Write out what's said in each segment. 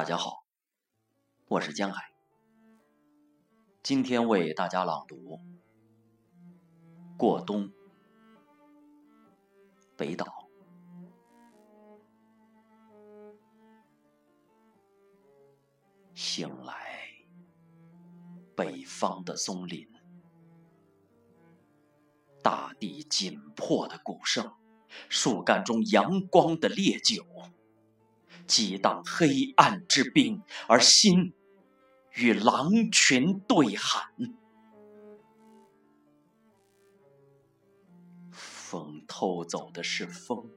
大家好，我是江海，今天为大家朗读《过冬》，北岛。醒来，北方的松林，大地紧迫的鼓声，树干中阳光的烈酒。激荡黑暗之冰，而心与狼群对喊。风偷走的是风，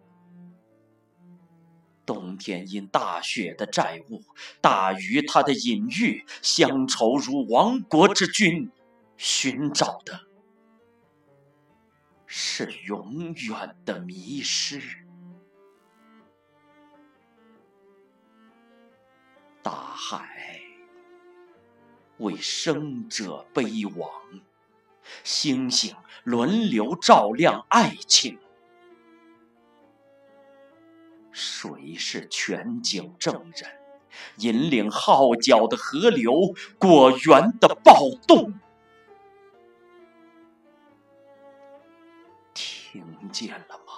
冬天因大雪的债务，大于它的隐喻，乡愁如亡国之君，寻找的是永远的迷失。海为生者悲亡，星星轮流照亮爱情。谁是全景证人，引领号角的河流，果园的暴动？听见了吗，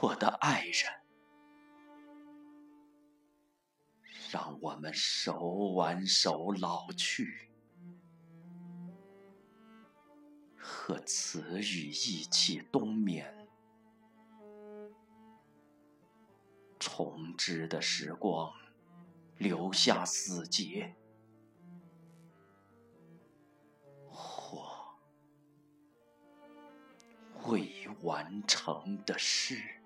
我的爱人？我们手挽手老去，和词语一起冬眠。重织的时光，留下死结，或未完成的事。